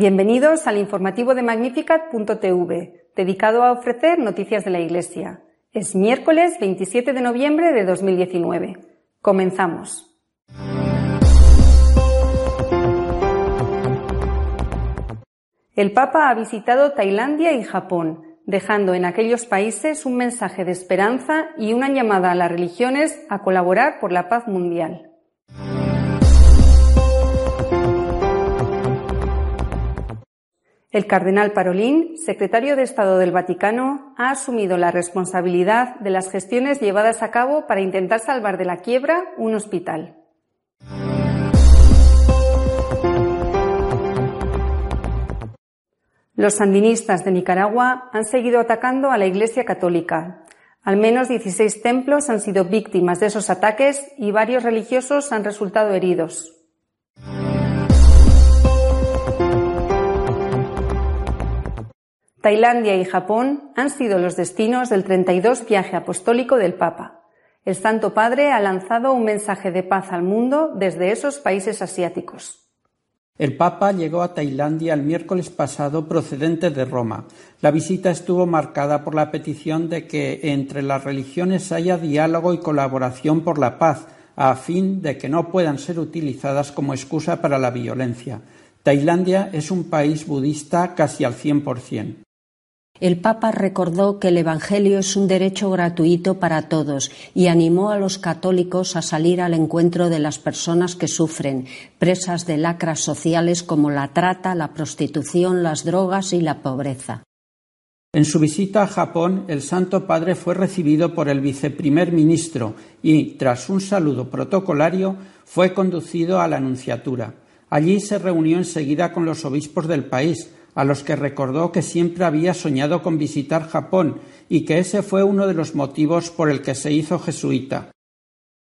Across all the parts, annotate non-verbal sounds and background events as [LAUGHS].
Bienvenidos al informativo de Magnificat.tv, dedicado a ofrecer noticias de la Iglesia. Es miércoles 27 de noviembre de 2019. Comenzamos. El Papa ha visitado Tailandia y Japón, dejando en aquellos países un mensaje de esperanza y una llamada a las religiones a colaborar por la paz mundial. El cardenal Parolín, secretario de Estado del Vaticano, ha asumido la responsabilidad de las gestiones llevadas a cabo para intentar salvar de la quiebra un hospital. Los sandinistas de Nicaragua han seguido atacando a la Iglesia Católica. Al menos 16 templos han sido víctimas de esos ataques y varios religiosos han resultado heridos. Tailandia y Japón han sido los destinos del 32 viaje apostólico del Papa. El Santo Padre ha lanzado un mensaje de paz al mundo desde esos países asiáticos. El Papa llegó a Tailandia el miércoles pasado procedente de Roma. La visita estuvo marcada por la petición de que entre las religiones haya diálogo y colaboración por la paz, a fin de que no puedan ser utilizadas como excusa para la violencia. Tailandia es un país budista casi al 100%. El Papa recordó que el Evangelio es un derecho gratuito para todos y animó a los católicos a salir al encuentro de las personas que sufren, presas de lacras sociales como la trata, la prostitución, las drogas y la pobreza. En su visita a Japón, el Santo Padre fue recibido por el viceprimer ministro y, tras un saludo protocolario, fue conducido a la Anunciatura. Allí se reunió enseguida con los obispos del país, a los que recordó que siempre había soñado con visitar Japón y que ese fue uno de los motivos por el que se hizo jesuita.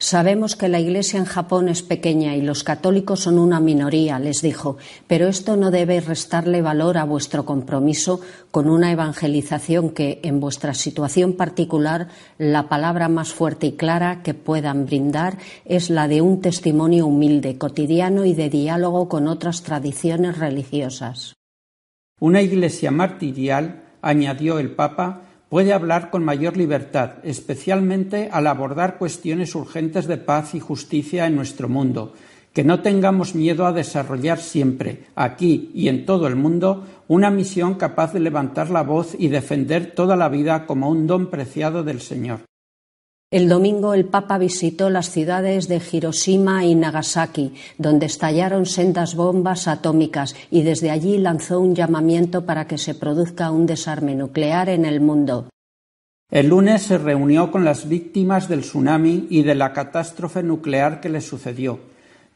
Sabemos que la Iglesia en Japón es pequeña y los católicos son una minoría, les dijo, pero esto no debe restarle valor a vuestro compromiso con una evangelización que, en vuestra situación particular, la palabra más fuerte y clara que puedan brindar es la de un testimonio humilde, cotidiano y de diálogo con otras tradiciones religiosas. Una iglesia martirial, añadió el Papa, puede hablar con mayor libertad, especialmente al abordar cuestiones urgentes de paz y justicia en nuestro mundo. Que no tengamos miedo a desarrollar siempre, aquí y en todo el mundo, una misión capaz de levantar la voz y defender toda la vida como un don preciado del Señor. El domingo el Papa visitó las ciudades de Hiroshima y Nagasaki, donde estallaron sendas bombas atómicas y desde allí lanzó un llamamiento para que se produzca un desarme nuclear en el mundo. El lunes se reunió con las víctimas del tsunami y de la catástrofe nuclear que le sucedió.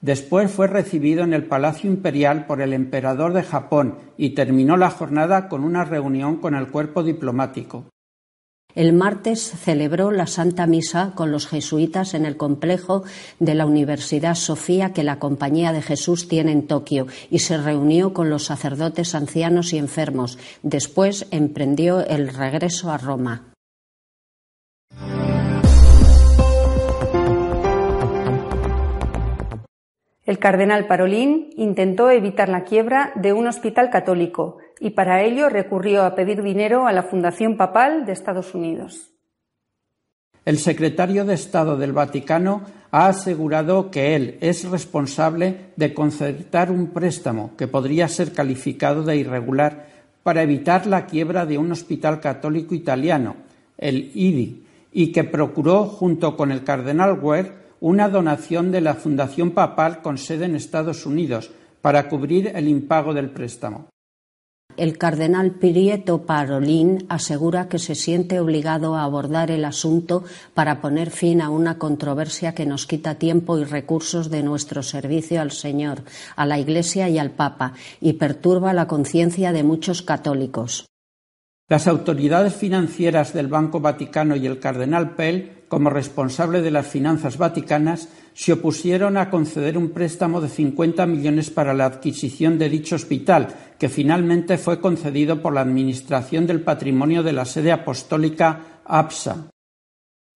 Después fue recibido en el Palacio Imperial por el emperador de Japón y terminó la jornada con una reunión con el cuerpo diplomático. El martes celebró la Santa Misa con los jesuitas en el complejo de la Universidad Sofía que la Compañía de Jesús tiene en Tokio y se reunió con los sacerdotes ancianos y enfermos. Después emprendió el regreso a Roma. El cardenal Parolín intentó evitar la quiebra de un hospital católico y para ello recurrió a pedir dinero a la Fundación Papal de Estados Unidos. El secretario de Estado del Vaticano ha asegurado que él es responsable de concertar un préstamo que podría ser calificado de irregular para evitar la quiebra de un hospital católico italiano, el IDI, y que procuró, junto con el cardenal Ware, una donación de la Fundación Papal con sede en Estados Unidos para cubrir el impago del préstamo. El cardenal Prieto Parolin asegura que se siente obligado a abordar el asunto para poner fin a una controversia que nos quita tiempo y recursos de nuestro servicio al Señor, a la Iglesia y al Papa, y perturba la conciencia de muchos católicos. Las autoridades financieras del Banco Vaticano y el cardenal Pell, como responsable de las finanzas vaticanas, se opusieron a conceder un préstamo de 50 millones para la adquisición de dicho hospital, que finalmente fue concedido por la Administración del Patrimonio de la sede apostólica APSA.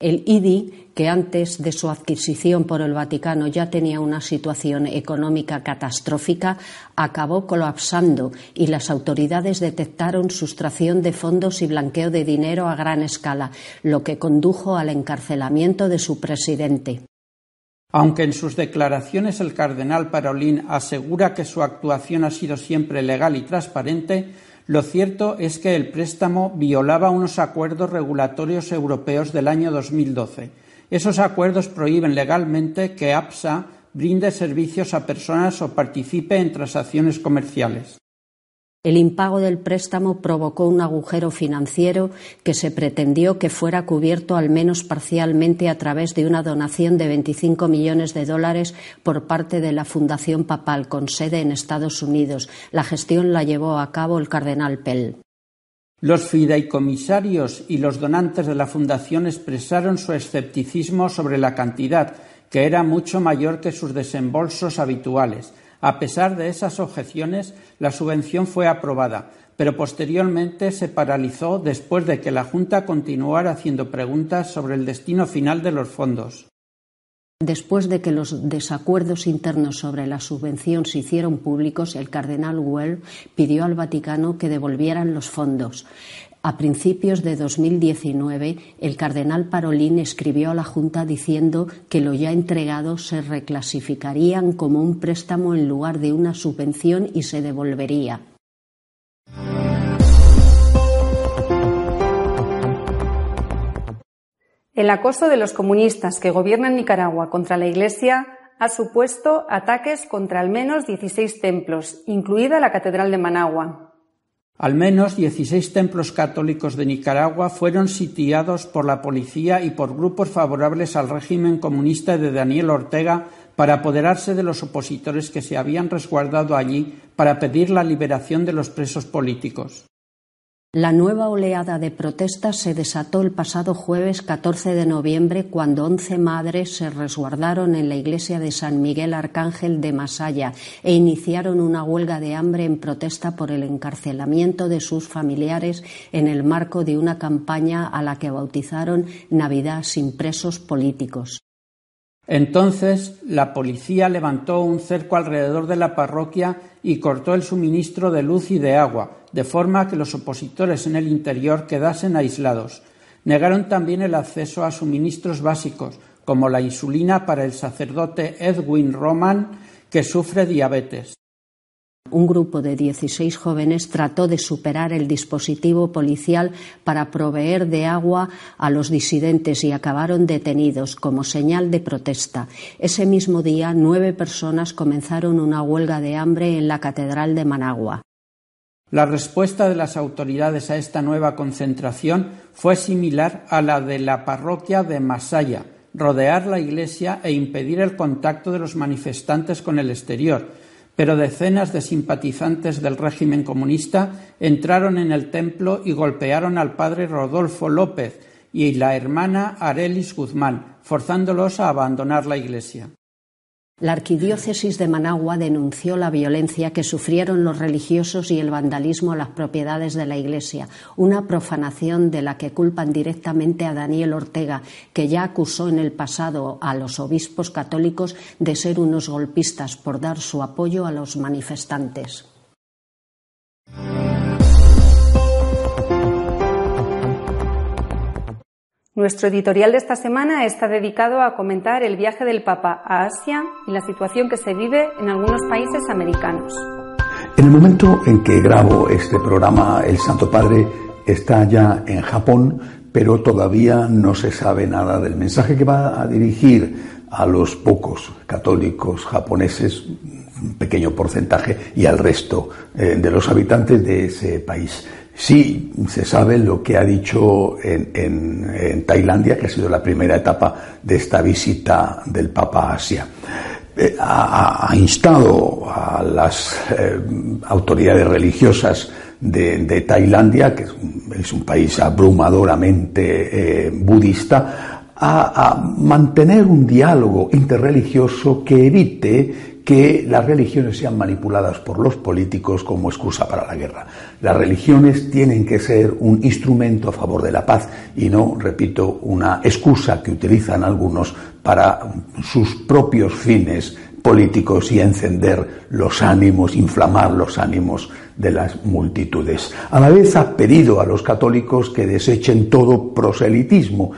El IDI, que antes de su adquisición por el Vaticano ya tenía una situación económica catastrófica, acabó colapsando y las autoridades detectaron sustracción de fondos y blanqueo de dinero a gran escala, lo que condujo al encarcelamiento de su presidente. Aunque en sus declaraciones el cardenal Parolín asegura que su actuación ha sido siempre legal y transparente, lo cierto es que el préstamo violaba unos acuerdos regulatorios europeos del año 2012. Esos acuerdos prohíben legalmente que APSA brinde servicios a personas o participe en transacciones comerciales. El impago del préstamo provocó un agujero financiero que se pretendió que fuera cubierto al menos parcialmente a través de una donación de 25 millones de dólares por parte de la Fundación Papal con sede en Estados Unidos. La gestión la llevó a cabo el cardenal Pell. Los fideicomisarios y los donantes de la Fundación expresaron su escepticismo sobre la cantidad, que era mucho mayor que sus desembolsos habituales. A pesar de esas objeciones, la subvención fue aprobada, pero posteriormente se paralizó después de que la Junta continuara haciendo preguntas sobre el destino final de los fondos. Después de que los desacuerdos internos sobre la subvención se hicieron públicos, el cardenal Well pidió al Vaticano que devolvieran los fondos. A principios de 2019, el cardenal Parolín escribió a la Junta diciendo que lo ya entregado se reclasificarían como un préstamo en lugar de una subvención y se devolvería. El acoso de los comunistas que gobiernan Nicaragua contra la Iglesia ha supuesto ataques contra al menos 16 templos, incluida la Catedral de Managua. Al menos 16 templos católicos de Nicaragua fueron sitiados por la policía y por grupos favorables al régimen comunista de Daniel Ortega para apoderarse de los opositores que se habían resguardado allí para pedir la liberación de los presos políticos. La nueva oleada de protestas se desató el pasado jueves 14 de noviembre cuando once madres se resguardaron en la iglesia de San Miguel Arcángel de Masaya e iniciaron una huelga de hambre en protesta por el encarcelamiento de sus familiares en el marco de una campaña a la que bautizaron Navidad sin presos políticos. Entonces la policía levantó un cerco alrededor de la parroquia y cortó el suministro de luz y de agua, de forma que los opositores en el interior quedasen aislados. Negaron también el acceso a suministros básicos, como la insulina para el sacerdote Edwin Roman, que sufre diabetes. Un grupo de 16 jóvenes trató de superar el dispositivo policial para proveer de agua a los disidentes y acabaron detenidos como señal de protesta. Ese mismo día, nueve personas comenzaron una huelga de hambre en la Catedral de Managua. La respuesta de las autoridades a esta nueva concentración fue similar a la de la parroquia de Masaya, rodear la iglesia e impedir el contacto de los manifestantes con el exterior, pero decenas de simpatizantes del régimen comunista entraron en el templo y golpearon al padre Rodolfo López y la hermana Arelis Guzmán, forzándolos a abandonar la iglesia. La arquidiócesis de Managua denunció la violencia que sufrieron los religiosos y el vandalismo a las propiedades de la Iglesia, una profanación de la que culpan directamente a Daniel Ortega, que ya acusó en el pasado a los obispos católicos de ser unos golpistas por dar su apoyo a los manifestantes. Nuestro editorial de esta semana está dedicado a comentar el viaje del Papa a Asia y la situación que se vive en algunos países americanos. En el momento en que grabo este programa, el Santo Padre está ya en Japón, pero todavía no se sabe nada del mensaje que va a dirigir a los pocos católicos japoneses un pequeño porcentaje y al resto eh, de los habitantes de ese país. Sí se sabe lo que ha dicho en, Tailandia, que ha sido la primera etapa de esta visita del Papa a Asia. Eh, ha, instado a las eh, autoridades religiosas de, Tailandia, que es un, país abrumadoramente budista, a, mantener un diálogo interreligioso que evite que las religiones sean manipuladas por los políticos como excusa para la guerra. Las religiones tienen que ser un instrumento a favor de la paz y no, repito, una excusa que utilizan algunos para sus propios fines políticos y encender los ánimos, inflamar los ánimos de las multitudes. A la vez ha pedido a los católicos que desechen todo proselitismo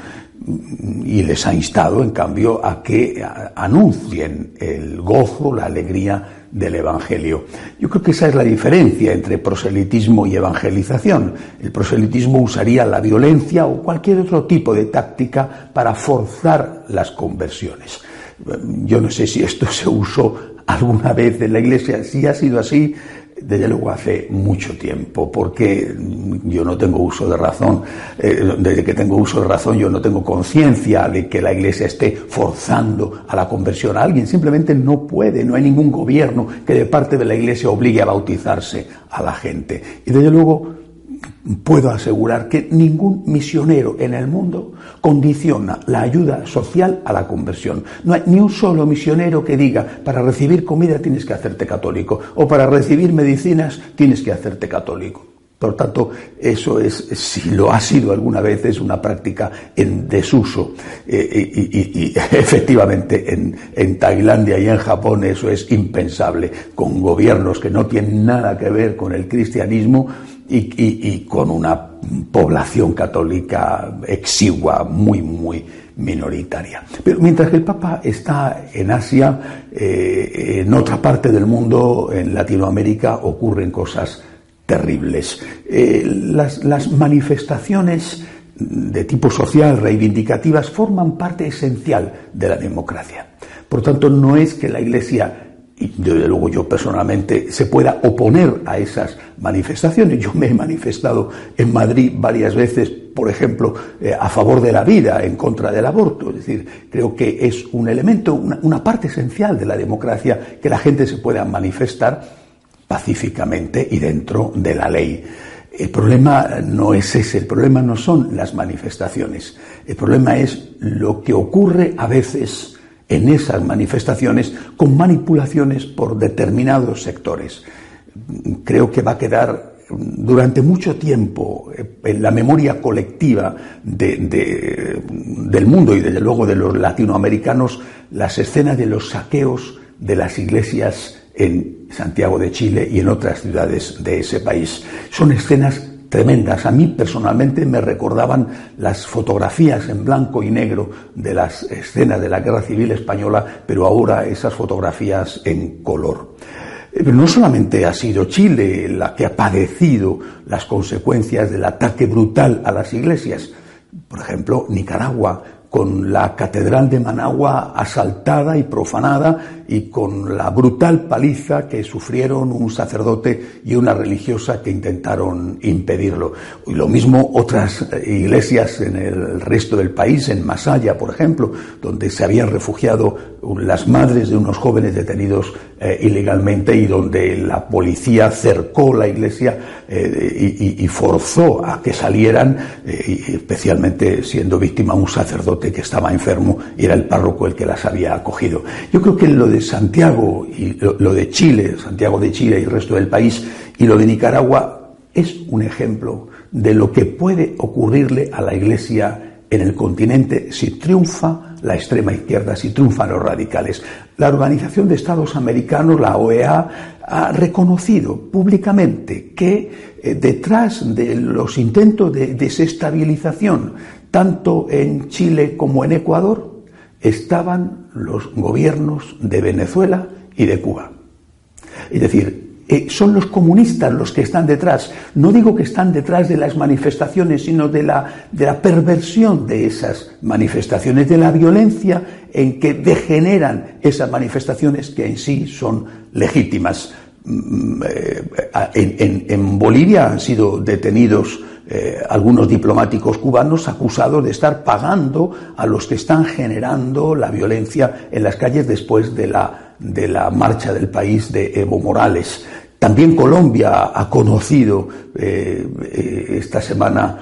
y les ha instado, en cambio, a que anuncien el gozo, la alegría del Evangelio. Yo creo que esa es la diferencia entre proselitismo y evangelización. El proselitismo usaría la violencia o cualquier otro tipo de táctica para forzar las conversiones. Yo no sé si esto se usó alguna vez en la Iglesia. Si ha sido así, desde luego hace mucho tiempo, porque yo no tengo uso de razón, eh, desde que tengo uso de razón yo no tengo conciencia de que la Iglesia esté forzando a la conversión a alguien, simplemente no puede, no hay ningún gobierno que de parte de la Iglesia obligue a bautizarse a la gente. Y desde luego puedo asegurar que ningún misionero en el mundo condiciona la ayuda social a la conversión. No hay ni un solo misionero que diga, para recibir comida tienes que hacerte católico, o para recibir medicinas tienes que hacerte católico. Por tanto, eso es, si lo ha sido alguna vez, es una práctica en desuso. Eh, y, [LAUGHS] efectivamente, en, en, Tailandia y en Japón eso es impensable, con gobiernos que no tienen nada que ver con el cristianismo y, con una población católica exigua, muy, muy minoritaria. Pero mientras que el Papa está en Asia, eh, en otra parte del mundo, en Latinoamérica, ocurren cosas terribles. Eh, las, las manifestaciones de tipo social reivindicativas forman parte esencial de la democracia. Por tanto, no es que la Iglesia y desde luego yo personalmente se pueda oponer a esas manifestaciones. Yo me he manifestado en Madrid varias veces, por ejemplo, eh, a favor de la vida, en contra del aborto. Es decir, creo que es un elemento, una, parte esencial de la democracia que la gente se pueda manifestar pacíficamente y dentro de la ley. El problema no es ese, el problema no son las manifestaciones, el problema es lo que ocurre a veces en esas manifestaciones con manipulaciones por determinados sectores. Creo que va a quedar durante mucho tiempo en la memoria colectiva del mundo y desde luego de los latinoamericanos las escenas de los saqueos de las iglesias en Santiago de Chile y en otras ciudades de ese país. Son escenas tremendas. A mí personalmente me recordaban las fotografías en blanco y negro de las escenas de la Guerra Civil Española, pero ahora esas fotografías en color. Eh, pero no solamente ha sido Chile la que ha padecido las consecuencias del ataque brutal a las iglesias. Por ejemplo, Nicaragua con la Catedral de Managua asaltada y profanada y con la brutal paliza que sufrieron un sacerdote y una religiosa que intentaron impedirlo. Y lo mismo otras iglesias en el resto del país, en Masaya, por ejemplo, donde se habían refugiado las madres de unos jóvenes detenidos eh, ilegalmente y donde la policía cercó la iglesia eh, y, forzó a que salieran, eh, especialmente siendo víctima un sacerdote que estaba enfermo y era el párroco el que las había acogido. Yo creo que Santiago y lo, de Chile, Santiago de Chile y el resto del país, y lo de Nicaragua es un ejemplo de lo que puede ocurrirle a la Iglesia en el continente si triunfa la extrema izquierda, si triunfan los radicales. La Organización de Estados Americanos, la OEA, ha reconocido públicamente que eh, detrás de los intentos de desestabilización tanto en Chile como en Ecuador, estaban los gobiernos de Venezuela y de Cuba. Es decir, eh, son los comunistas los que están detrás. No digo que están detrás de las manifestaciones, sino de la, de la perversión de esas manifestaciones, de la violencia en que degeneran esas manifestaciones que en sí son legítimas. Mm, eh, en, Bolivia han sido detenidos eh, algunos diplomáticos cubanos acusados de estar pagando a los que están generando la violencia en las calles después de la, de la marcha del país de Evo Morales. También Colombia ha conocido eh, esta semana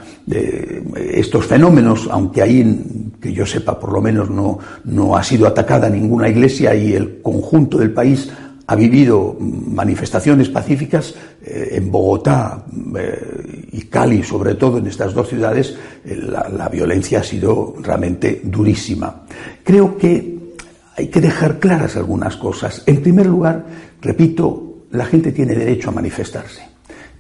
estos fenómenos, aunque ahí, que yo sepa, por lo menos no, no ha sido atacada ninguna iglesia y el conjunto del país ha vivido manifestaciones pacíficas eh, en Bogotá eh, y Cali, sobre todo en estas dos ciudades, eh, la, violencia ha sido realmente durísima. Creo que hay que dejar claras algunas cosas. En primer lugar, repito, la gente tiene derecho a manifestarse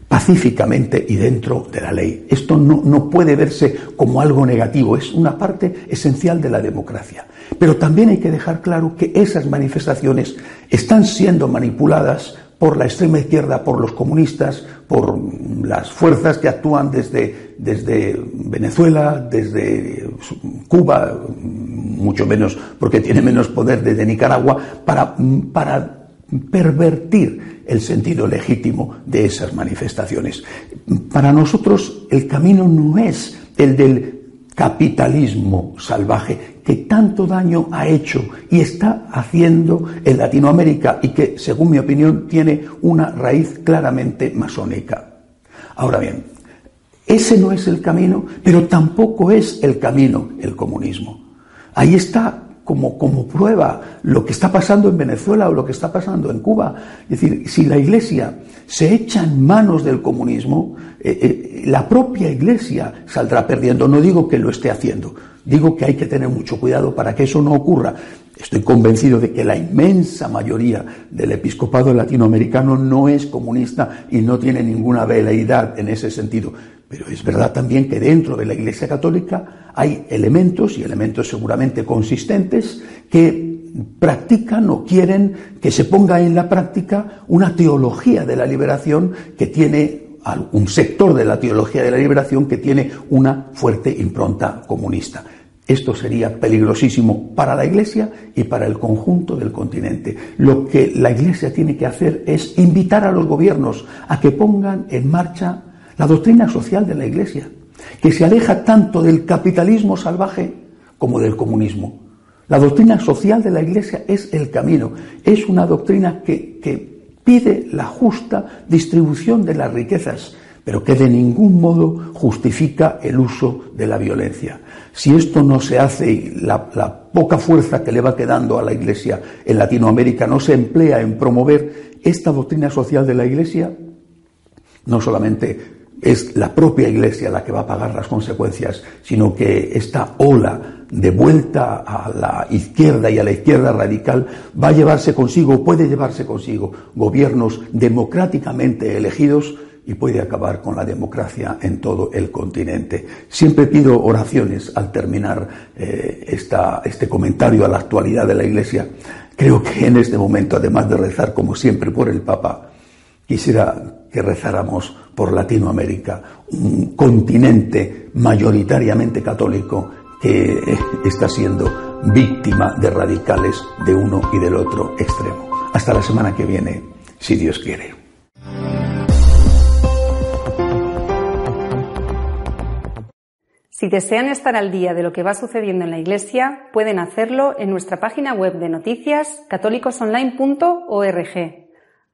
pacíficamente y dentro de la ley. Esto no, no, puede verse como algo negativo, es una parte esencial de la democracia. Pero también hay que dejar claro que esas manifestaciones están siendo manipuladas por la extrema izquierda, por los comunistas, por las fuerzas que actúan desde, desde Venezuela, desde Cuba, mucho menos porque tiene menos poder desde Nicaragua, para, para pervertir el sentido legítimo de esas manifestaciones. Para nosotros el camino no es el del capitalismo salvaje que tanto daño ha hecho y está haciendo en Latinoamérica y que, según mi opinión, tiene una raíz claramente masónica. Ahora bien, ese no es el camino, pero tampoco es el camino el comunismo. Ahí está como, como prueba lo que está pasando en Venezuela o lo que está pasando en Cuba. Es decir, si la Iglesia se echa en manos del comunismo, eh, eh, la propia Iglesia saldrá perdiendo. No digo que lo esté haciendo, digo que hay que tener mucho cuidado para que eso no ocurra. Estoy convencido de que la inmensa mayoría del episcopado latinoamericano no es comunista y no tiene ninguna veleidad en ese sentido. Pero es verdad también que dentro de la Iglesia Católica hay elementos, y elementos seguramente consistentes, que practican o quieren que se ponga en la práctica una teología de la liberación que tiene un sector de la teología de la liberación que tiene una fuerte impronta comunista. Esto sería peligrosísimo para la Iglesia y para el conjunto del continente. Lo que la Iglesia tiene que hacer es invitar a los gobiernos a que pongan en marcha la doctrina social de la Iglesia, que se aleja tanto del capitalismo salvaje como del comunismo. La doctrina social de la Iglesia es el camino, es una doctrina que, pide la justa distribución de las riquezas, pero que de ningún modo justifica el uso de la violencia. Si esto no se hace y la, la, poca fuerza que le va quedando a la Iglesia en Latinoamérica no se emplea en promover esta doctrina social de la Iglesia, no solamente es la propia Iglesia la que va a pagar las consecuencias, sino que esta ola de vuelta a la izquierda y a la izquierda radical va a llevarse consigo, puede llevarse consigo gobiernos democráticamente elegidos y puede acabar con la democracia en todo el continente. Siempre pido oraciones al terminar eh, este comentario a la actualidad de la Iglesia. Creo que en este momento, además de rezar como siempre por el Papa, quisiera que rezáramos por Latinoamérica, un continente mayoritariamente católico que está siendo víctima de radicales de uno y del otro extremo. Hasta la semana que viene, si Dios quiere. Si desean estar al día de lo que va sucediendo en la Iglesia, pueden hacerlo en nuestra página web de noticias católicosonline.org.